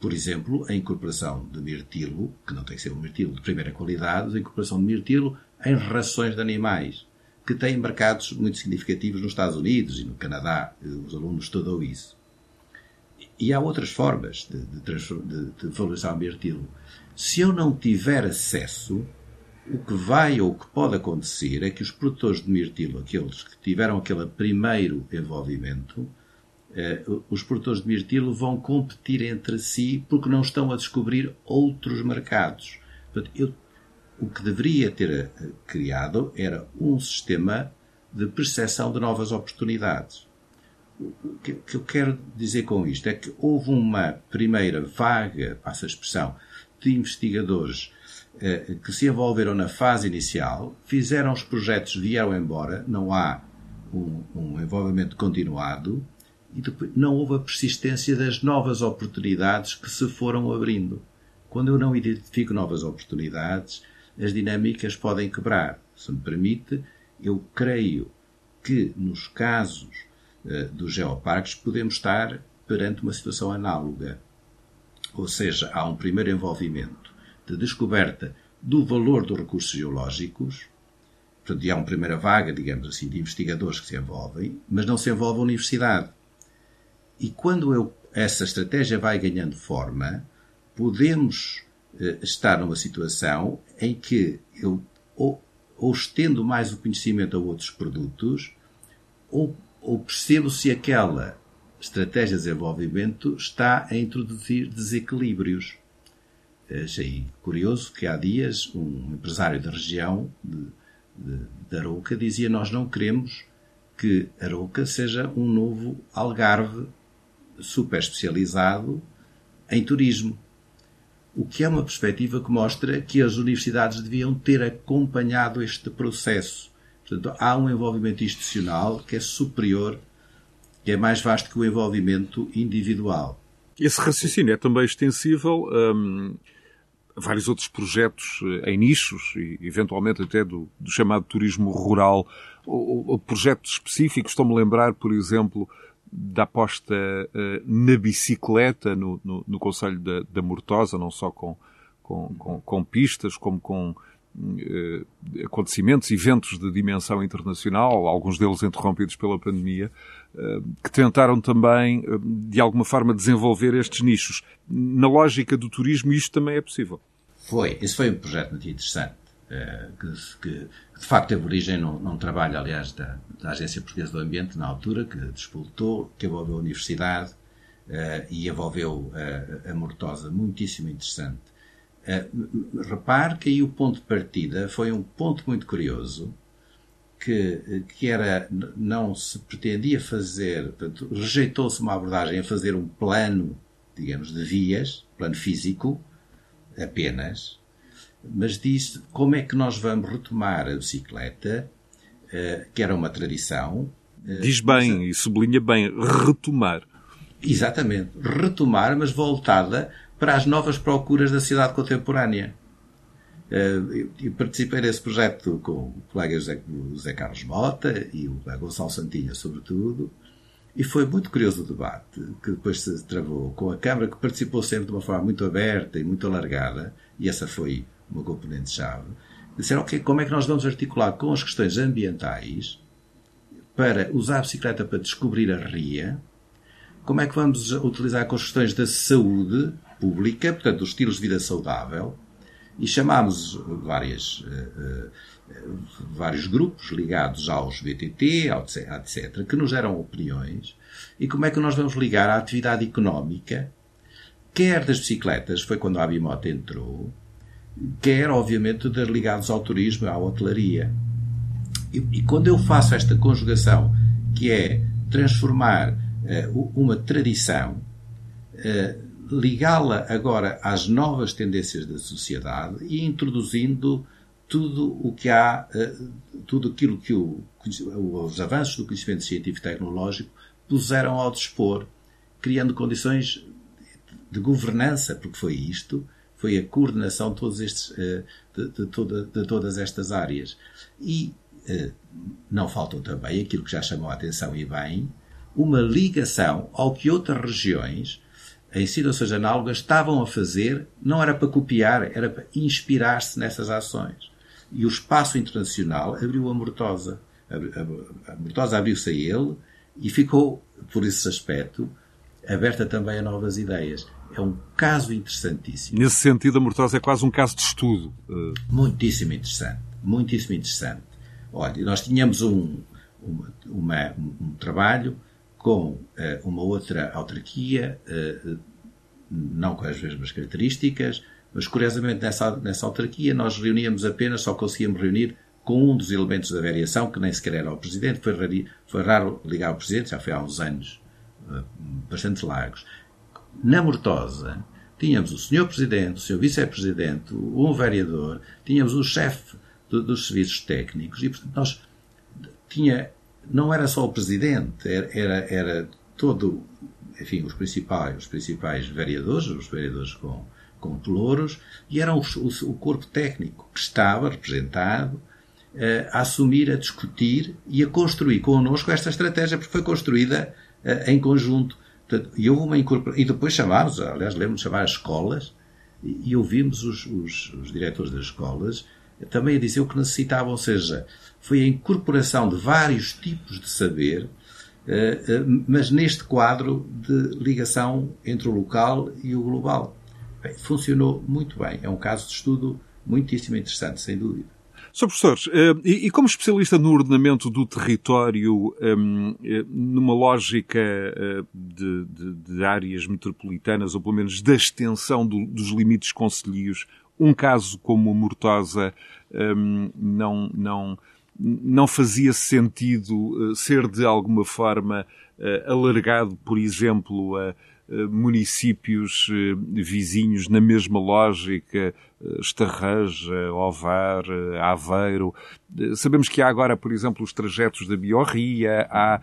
Por exemplo, a incorporação de mirtilo, que não tem que ser um mirtilo de primeira qualidade, a incorporação de mirtilo em rações de animais, que têm mercados muito significativos nos Estados Unidos e no Canadá. Os alunos estudam isso. E há outras formas de, de, de, de valorizar o mirtilo. Se eu não tiver acesso, o que vai ou o que pode acontecer é que os produtores de mirtilo, aqueles que tiveram aquele primeiro envolvimento, eh, os produtores de mirtilo vão competir entre si porque não estão a descobrir outros mercados. Portanto, eu, o que deveria ter eh, criado era um sistema de percepção de novas oportunidades. O que eu quero dizer com isto é que houve uma primeira vaga, passa a expressão, de investigadores que se envolveram na fase inicial, fizeram os projetos, vieram embora, não há um, um envolvimento continuado e depois não houve a persistência das novas oportunidades que se foram abrindo. Quando eu não identifico novas oportunidades, as dinâmicas podem quebrar. Se me permite, eu creio que nos casos uh, dos geoparques podemos estar perante uma situação análoga. Ou seja, há um primeiro envolvimento de descoberta do valor dos recursos geológicos, portanto, há uma primeira vaga, digamos assim, de investigadores que se envolvem, mas não se envolve a universidade. E quando eu, essa estratégia vai ganhando forma, podemos eh, estar numa situação em que eu ou, ou estendo mais o conhecimento a outros produtos, ou, ou percebo se aquela estratégia de desenvolvimento está a introduzir desequilíbrios. Achei curioso que há dias um empresário da região de, de, de Arouca dizia nós não queremos que Arouca seja um novo Algarve super especializado em turismo. O que é uma perspectiva que mostra que as universidades deviam ter acompanhado este processo. Portanto, há um envolvimento institucional que é superior que é mais vasto que o envolvimento individual. Esse raciocínio é também extensível hum, vários outros projetos eh, em nichos e eventualmente até do, do chamado turismo rural, ou, ou projetos específicos. Estou-me a lembrar, por exemplo, da aposta uh, na bicicleta no, no, no Conselho da, da Mortosa, não só com, com, com, com pistas, como com uh, acontecimentos, eventos de dimensão internacional, alguns deles interrompidos pela pandemia, que tentaram também, uh, de alguma forma, desenvolver estes nichos. Na lógica do turismo, isto também é possível. Foi. Esse foi um projeto muito interessante. Que, que, de facto teve origem num, num trabalho, aliás, da, da, Agência Portuguesa do Ambiente, na altura, que disputou, que envolveu a Universidade e envolveu a Mortosa, muitíssimo interessante repare que aí o ponto de partida foi um ponto muito curioso, que, que era, não se pretendia fazer, rejeitou-se uma abordagem a fazer um plano, digamos, de vias, plano físico, apenas, mas disse como é que nós vamos retomar a bicicleta, uh, que era uma tradição. Uh, Diz bem e sublinha bem, retomar. Exatamente, retomar, mas voltada para as novas procuras da cidade contemporânea. Eh, eu participei desse projeto com o colega José, José Carlos Mota e o Gonçalo Santinha, sobretudo, e foi muito curioso o debate que depois se travou com a Câmara, que participou sempre de uma forma muito aberta e muito alargada, e essa foi uma componente-chave. Disseram, ok, como é que nós vamos articular com as questões ambientais para usar a bicicleta para descobrir a ria, como é que vamos utilizar com as questões da saúde pública, portanto, os estilos de vida saudável, e chamámos várias, uh, uh, vários grupos ligados aos BTT, etc., que nos deram opiniões, e como é que nós vamos ligar à atividade económica, quer das bicicletas, foi quando a Abimota entrou, quer, obviamente, das ligados ao turismo à hotelaria. E, e, quando eu faço esta conjugação, que é transformar uh, uma tradição ligá-la agora às novas tendências da sociedade e introduzindo tudo o que há, eh, tudo aquilo que o, os avanços do conhecimento científico e tecnológico puseram ao dispor, criando condições de governança, porque foi isto, foi a coordenação de, todos estes, eh, de, de, de todas estas áreas. E eh, não faltou também aquilo que já chamou a atenção e bem, uma ligação ao que outras regiões em situações análogas estavam a fazer, não era para copiar, era para inspirar-se nessas ações. E o espaço internacional abriu a Mortosa. A, Mortosa abriu-se a ele e ficou, por esse aspecto, aberta também a novas ideias. É um caso interessantíssimo. Nesse sentido, a Mortosa é quase um caso de estudo. Muitíssimo interessante. Muitíssimo interessante. Olha, nós tínhamos um, uma, uma, um trabalho com uh, uma outra autarquia, uh, não com as mesmas características, mas curiosamente nessa, nessa autarquia nós reuníamos apenas, só conseguíamos reunir com um dos elementos da variação, que nem sequer era o Presidente, foi raro, foi raro ligar ao Presidente, já foi há uns anos uh, bastante largos. Na Mortosa, tínhamos o Sr. Presidente, o Sr. Vice-Presidente, um vereador, tínhamos o chefe do, dos serviços técnicos e, portanto, nós tinha não era só o presidente, era, era, era todo, enfim, os principais, os principais vereadores, os vereadores com, com pelouros, e era o, o, o corpo técnico que estava representado uh, a assumir, a discutir e a construir connosco esta estratégia, porque foi construída uh, em conjunto. E houve uma. E depois chamámos, aliás, lembro de chamar as escolas, e, e ouvimos os, os, os diretores das escolas também a dizer o que necessitavam, ou seja, foi a incorporação de vários tipos de saber, eh, eh, mas neste quadro de ligação entre o local e o global. Bem, funcionou muito bem. É um caso de estudo muitíssimo interessante, sem dúvida. Sr. Professor, eh, e como especialista no ordenamento do território, ehm, numa lógica de, de, de áreas metropolitanas, ou pelo menos da extensão do, dos limites concelhios, um caso como o Mortosa ehm, não, não, não fazia sentido eh, ser de alguma forma eh, alargado, por exemplo, a municípios eh, vizinhos na mesma lógica, Estarreja, Ovar, Aveiro. Sabemos que há agora, por exemplo, os trajetos da Biorria, há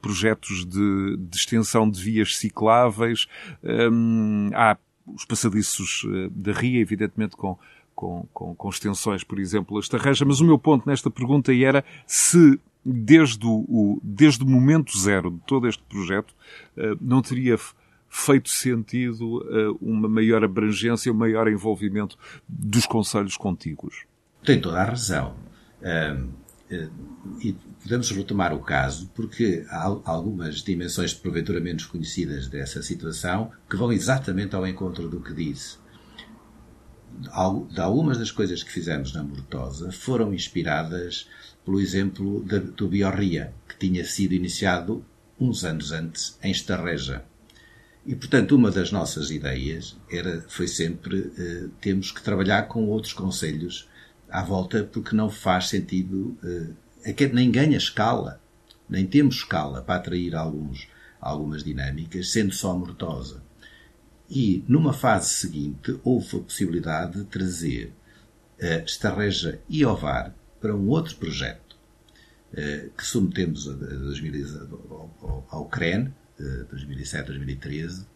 projetos de, de extensão de vias cicláveis, ehm, há os passadiços da Ria, evidentemente com com, com, com extensões, por exemplo, esta reja. Mas o meu ponto nesta pergunta era se desde o, desde o momento zero de todo este projeto, eh, não teria feito sentido uma maior abrangência, um maior envolvimento dos conselhos contíguos. Tem toda a razão. e podemos retomar o caso porque há algumas dimensões de porventura menos conhecidas dessa situação que vão exatamente ao encontro do que disse. Algumas das coisas que fizemos na Mortosa foram inspiradas pelo exemplo do Biorria, que tinha sido iniciado uns anos antes em Estarreja. E, portanto, uma das nossas ideias era, foi sempre eh, temos que trabalhar com outros conselhos à volta porque não faz sentido, eh, nem ganha escala, nem temos escala para atrair alguns, algumas dinâmicas, sendo só Mortosa. E, numa fase seguinte, houve a possibilidade de trazer uh, Estarreja e Ovar para um outro projeto uh, que submetemos a, a, ao, ao CREN, uh, 2007-2013,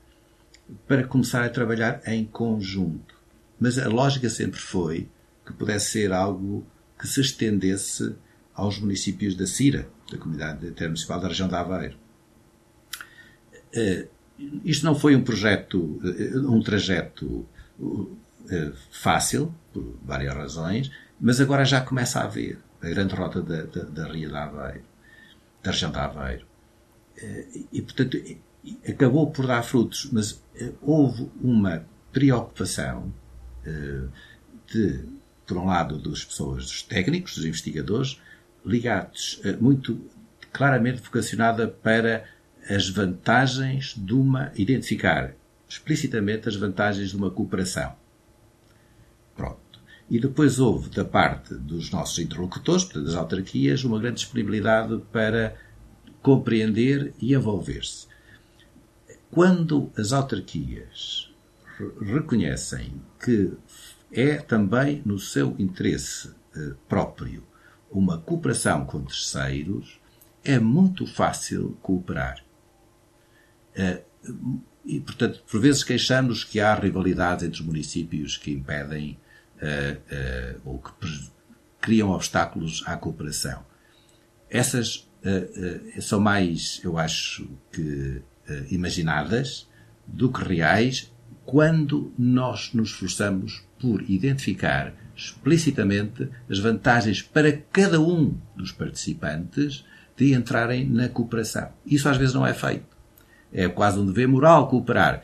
para começar a trabalhar em conjunto. Mas a lógica sempre foi que pudesse ser algo que se estendesse aos municípios da CIRA, da Comunidade Intermunicipal da Região de Aveiro. Isto não foi um projeto, eh, um trajeto eh, fácil, por várias razões, mas agora já começa a haver a grande rota da, da, da Ria Aveiro, da região de Aveiro. Eh, e, portanto, acabou por dar frutos, mas houve uma preocupação de, por um lado, das pessoas, dos técnicos, dos investigadores, ligados muito claramente vocacionada para as vantagens de uma. identificar explicitamente as vantagens de uma cooperação. Pronto. E depois houve, da parte dos nossos interlocutores, portanto, das autarquias, uma grande disponibilidade para compreender e envolver-se. Quando as autarquias reconhecem que é também no seu interesse eh, próprio uma cooperação com terceiros, é muito fácil cooperar. Eh, e, portanto, por vezes queixamos que há rivalidades entre os municípios que impedem uh, uh, ou que criam obstáculos à cooperação. Essas são mais, eu acho, que imaginadas do que reais quando nós nos esforçamos por identificar explicitamente as vantagens para cada um dos participantes de entrarem na cooperação. Isso às vezes não é feito é quase um dever moral cooperar.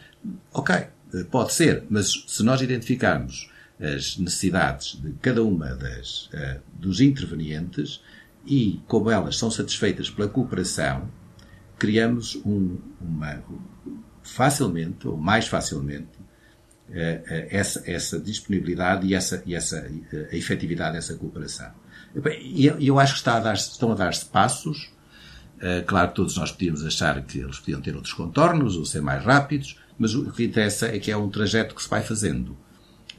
Ok, pode ser, mas se nós identificarmos as necessidades de cada uma das, uh, dos intervenientes e como elas são satisfeitas pela cooperação, criamos um, uma, facilmente, ou mais facilmente, uh, uh, essa, essa disponibilidade e essa, e essa a efetividade dessa cooperação. E eu acho que está a dar, estão a dar-se passos eh, claro que todos nós podíamos achar que eles podiam ter outros contornos ou ser mais rápidos, mas o que interessa é que é um trajeto que se vai fazendo.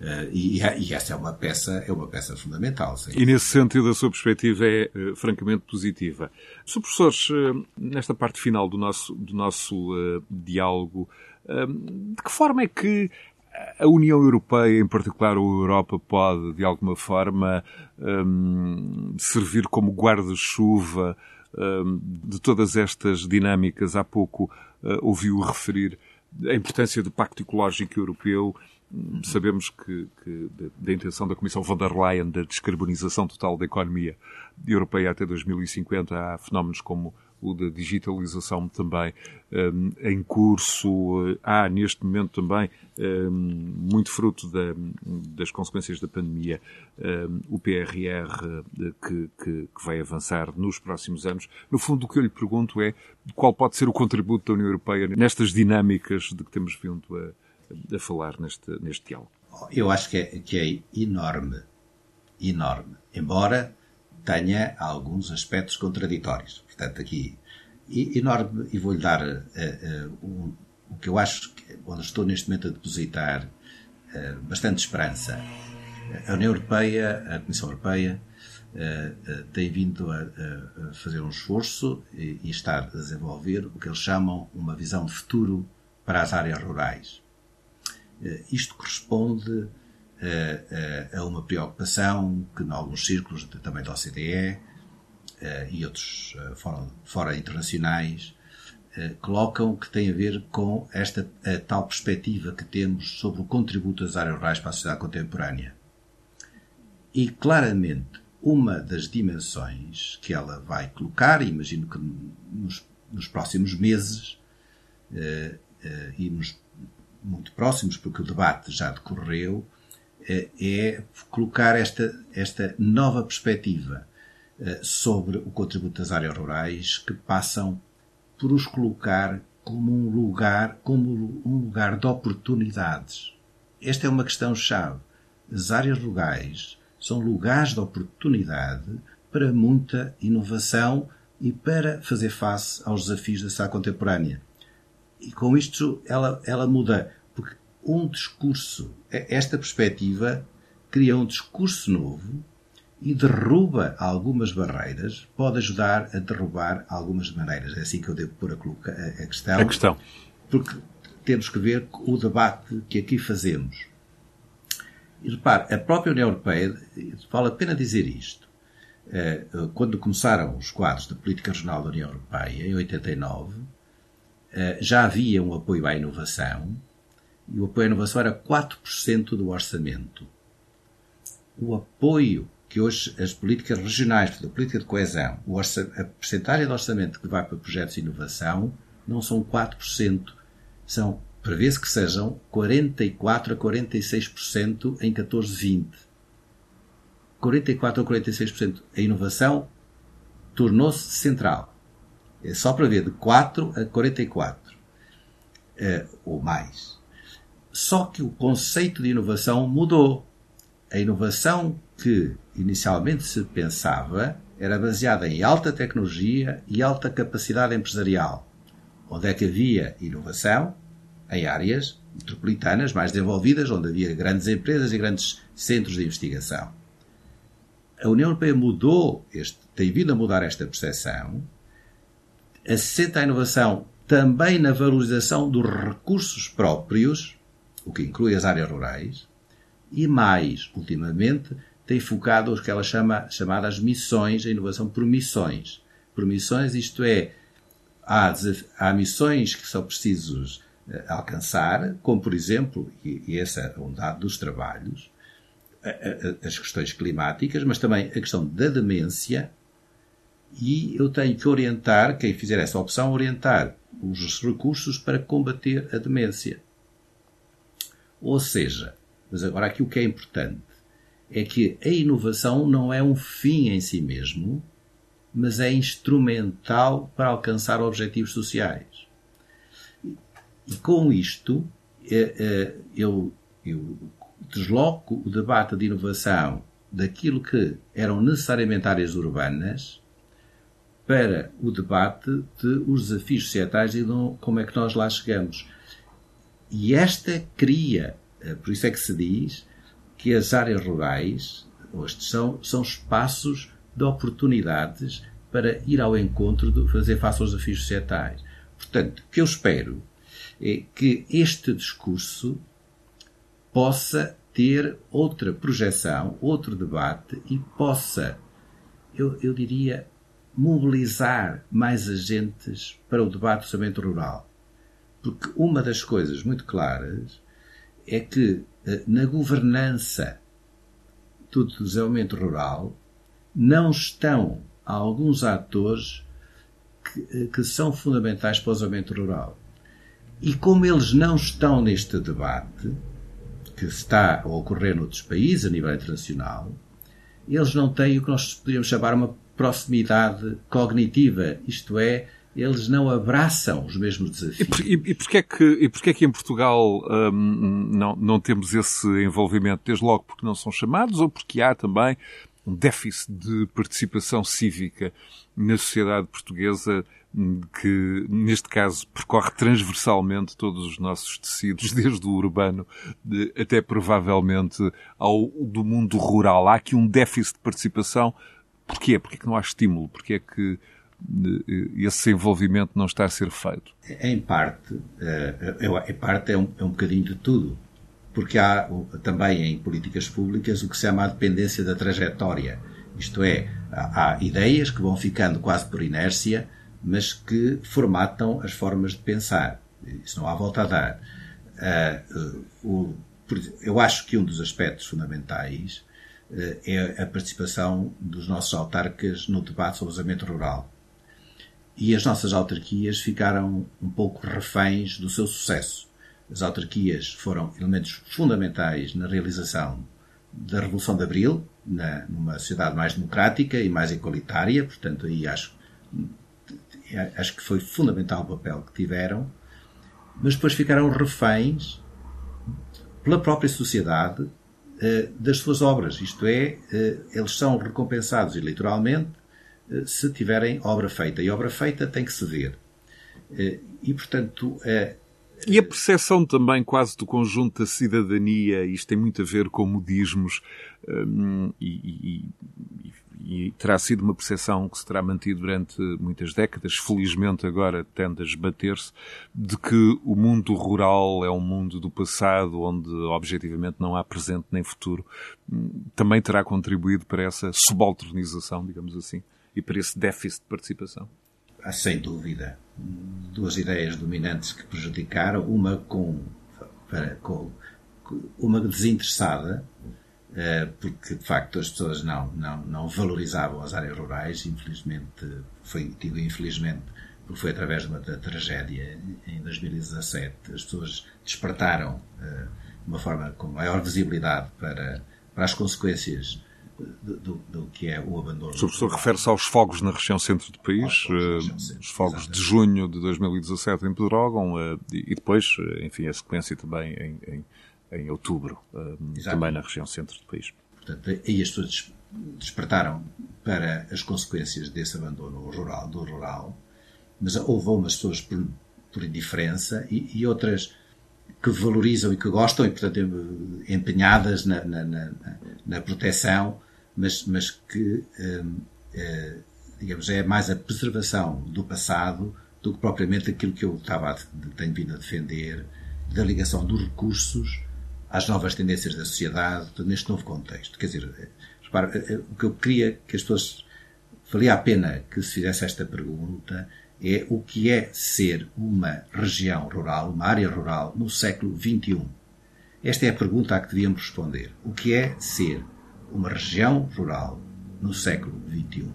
Uh, e, e, essa é uma peça, é uma peça fundamental. Sim. E nesse sentido a sua perspectiva é uh, francamente positiva. Sr. Professores, uh, nesta parte final do nosso, do nosso diálogo, de que forma é que a União Europeia, em particular a Europa, pode, de alguma forma, um, servir como guarda-chuva de todas estas dinâmicas, há pouco uh, ouviu referir a importância do Pacto Ecológico Europeu. Sabemos que, que da intenção da Comissão von der Leyen da descarbonização total da economia europeia até 2050 há fenómenos como o da digitalização também um, em curso. Há, neste momento, também, um, muito fruto da, das consequências da pandemia, um, o PRR que, que, que, vai avançar nos próximos anos. No fundo, o que eu lhe pergunto é qual pode ser o contributo da União Europeia nestas dinâmicas de que temos vindo a, a falar neste, neste diálogo. Eu acho que é, que é enorme. Enorme. Embora tenha alguns aspectos contraditórios. Portanto, aqui, enorme, e vou-lhe dar uh, uh, o que eu acho, que, onde estou neste momento a depositar uh, bastante esperança. A União Europeia, a Comissão Europeia, tem vindo a, a, fazer um esforço e, e está a desenvolver o que eles chamam uma visão de futuro para as áreas rurais. Isto corresponde a uma preocupação que, em alguns círculos, também da OCDE, e outros uh, fora, fora, internacionais, colocam que tem a ver com esta tal perspectiva que temos sobre o contributo das áreas rurais para a sociedade contemporânea. E claramente uma das dimensões que ela vai colocar, imagino que nos, nos próximos meses uh, uh, e nos muito próximos, porque o debate já decorreu, uh, é colocar esta, esta nova perspectiva sobre o contributo das áreas rurais que passam por os colocar como um lugar, como um lugar de oportunidades. Esta é uma questão chave. As áreas rurais são lugares de oportunidade para muita inovação e para fazer face aos desafios da sociedade contemporânea. E com isto ela, ela muda, porque um discurso, esta perspectiva cria um discurso novo e derruba algumas barreiras, pode ajudar a derrubar algumas maneiras. É assim que eu devo pôr a, a questão. A questão. Porque temos que ver o debate que aqui fazemos. E repare, a própria União Europeia, vale a pena dizer isto, eh, quando começaram os quadros de política regional da União Europeia, em 89, eh, já havia um apoio à inovação, e o apoio à inovação era 4% do orçamento. O apoio que hoje as políticas regionais, a política de coesão, a percentagem de orçamento que vai para projetos de inovação, não são 4%, são prevê-se que sejam 44 a 46% em 14-20. 44 a 46%. A inovação tornou-se central. É só para ver de 4 a 44. Uh, eh, ou mais. Só que o conceito de inovação mudou. A inovação que inicialmente se pensava era baseada em alta tecnologia e alta capacidade empresarial. Onde é que havia inovação? em áreas metropolitanas mais desenvolvidas, onde havia grandes empresas e grandes centros de investigação. A União Europeia mudou, este, tem vindo a mudar esta percepção, assenta a inovação também na valorização dos recursos próprios, o que inclui as áreas rurais, e mais, ultimamente, tem focado o que ela chama chamadas missões, a inovação por missões. Por missões, isto é, há, há missões que são precisos eh, alcançar, como por exemplo, e, e essa é um dado dos trabalhos, as questões climáticas, mas também a questão da demência, e eu tenho que orientar, quem fizer essa opção, orientar os recursos para combater a demência. Ou seja, mas agora aqui o que é importante é que a inovação não é um fim em si mesmo, mas é instrumental para alcançar objetivos sociais. E com isto, é, é, eu, eu desloco o debate de inovação daquilo que eram necessariamente áreas urbanas para o debate de os desafios societais e de como é que nós lá chegamos. E esta cria, é, por isso é que se diz que as áreas rurais hoje são, são espaços de oportunidades para ir ao encontro de fazer face aos desafios societais. Portanto, o que eu espero é que este discurso possa ter outra projeção, outro debate e possa, eu, eu diria, mobilizar mais agentes para o debate do orçamento rural. Porque uma das coisas muito claras é que na governança do desenvolvimento rural não estão alguns atores que, eh, que são fundamentais para o desenvolvimento rural. E como eles não estão neste debate, que está a ocorrer noutros países, a nível internacional, eles não têm o que nós poderíamos chamar uma proximidade cognitiva, isto é, eles não abraçam os mesmos desafios. E, e, e porquê é que, e porquê é que em Portugal hum, não, não temos esse envolvimento? Desde logo porque não são chamados ou porque há também um déficit de participação cívica na sociedade portuguesa que, neste caso, percorre transversalmente todos os nossos tecidos, desde o urbano até provavelmente ao do mundo rural. Há aqui um déficit de participação. Porquê? Porque é que não há estímulo? Porque é que esse envolvimento não está a ser feito? Em parte, eh, em parte é um, é um bocadinho de tudo. Porque há também em políticas públicas o que se chama a dependência da trajetória. Isto é, há ideias que vão ficando quase por inércia mas que formatam as formas de pensar. Isso não há volta a dar. O, eu acho que um dos aspectos fundamentais é a participação dos nossos autarcas no debate sobre o desenvolvimento rural. E as nossas autarquias ficaram um pouco reféns do seu sucesso. As autarquias foram elementos fundamentais na realização da Revolução de Abril, na, numa sociedade mais democrática e mais igualitária, portanto, aí acho, acho que foi fundamental o papel que tiveram, mas depois ficaram reféns pela própria sociedade eh, das suas obras, isto é, eh, eles são recompensados eleitoralmente se tiverem obra feita, e obra feita tem que se ver. E, portanto, e a percepção também quase do conjunto da cidadania, isto tem muito a ver com modismos um, e, e, e, terá sido uma percepção que se terá mantido durante muitas décadas, felizmente agora tende a esbater-se, de que o mundo rural é um mundo do passado onde objetivamente não há presente nem futuro. Hum, também terá contribuído para essa subalternização, digamos assim, e para esse déficit de participação? Ah, sem dúvida duas ideias dominantes que prejudicaram, uma com, para, com uma desinteressada, eh, porque de facto as pessoas não, não, não valorizavam as áreas rurais, infelizmente, foi, digo infelizmente, porque foi através de uma tragédia em 2017, as pessoas despertaram eh, de uma forma com maior visibilidade para, para as consequências do, do, que é o abandono. O professor refere-se aos fogos na região centro do país, uh, os fogos de junho de 2017 em Pedrógão uh, e, depois, uh, enfim, a sequência também em, em, em outubro, também na região centro do país. Portanto, aí as pessoas despertaram para as consequências desse abandono rural, do rural, mas houve umas pessoas por, por indiferença e, e outras que valorizam e que gostam e, portanto, empenhadas na, na, na, na proteção mas, mas que, hum, é, digamos, é mais a preservação do passado do que propriamente aquilo que eu estava a, tenho vindo a defender, da ligação dos recursos às novas tendências da sociedade, neste novo contexto. Quer dizer, eh, repara, eh, o que eu queria que as pessoas. Valia a pena que se fizesse esta pergunta é o que é ser uma região rural, uma área rural, no século XXI. Esta é a pergunta a que devíamos responder. O que é ser uma região rural no século XXI.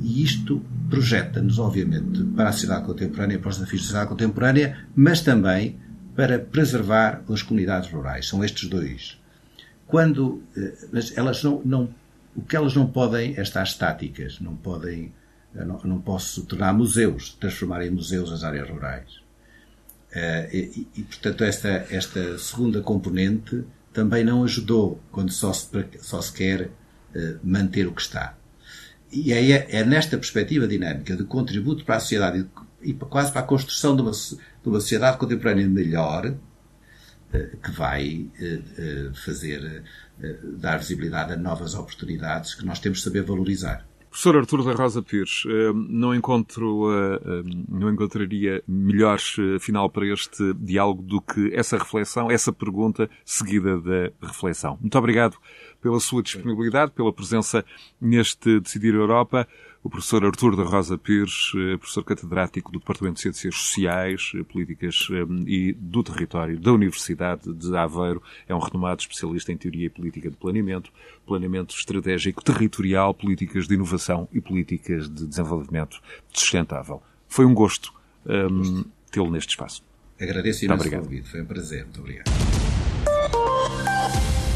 E isto projeta-nos, obviamente, para a sociedade contemporânea, para os desafios da sociedade contemporânea, mas também para preservar as comunidades rurais. São estes dois. Quando, eh, mas elas não, não o que elas não podem é estar estáticas, não podem, não, não posso tornar museus, transformar em museus as áreas rurais. Eh, e, e, portanto, esta, esta segunda componente também não ajudou quando só se, só se quer uh, manter o que está. E é, é, nesta perspectiva dinâmica de contributo para a sociedade e, quase para a construção de uma, de uma sociedade contemporânea melhor uh, que vai uh, fazer dar visibilidade a novas oportunidades que nós temos de saber valorizar. Professor Artur da Rosa Pires, eh, não, encontro, eh, eh, não encontraria melhor final para este diálogo do que essa reflexão, essa pergunta seguida da reflexão. Muito obrigado pela sua disponibilidade, pela presença neste Decidir Europa o professor Artur da Rosa Pires, eh, professor catedrático do Departamento de Ciências Sociais, eh, Políticas eh, e do Território da Universidade de Aveiro, é um renomado especialista em Teoria e Política de Planeamento, Planeamento Estratégico Territorial, Políticas de Inovação e Políticas de Desenvolvimento Sustentável. Foi um gosto um, tê-lo neste espaço. Agradeço imenso o convite, foi um prazer. Muito obrigado.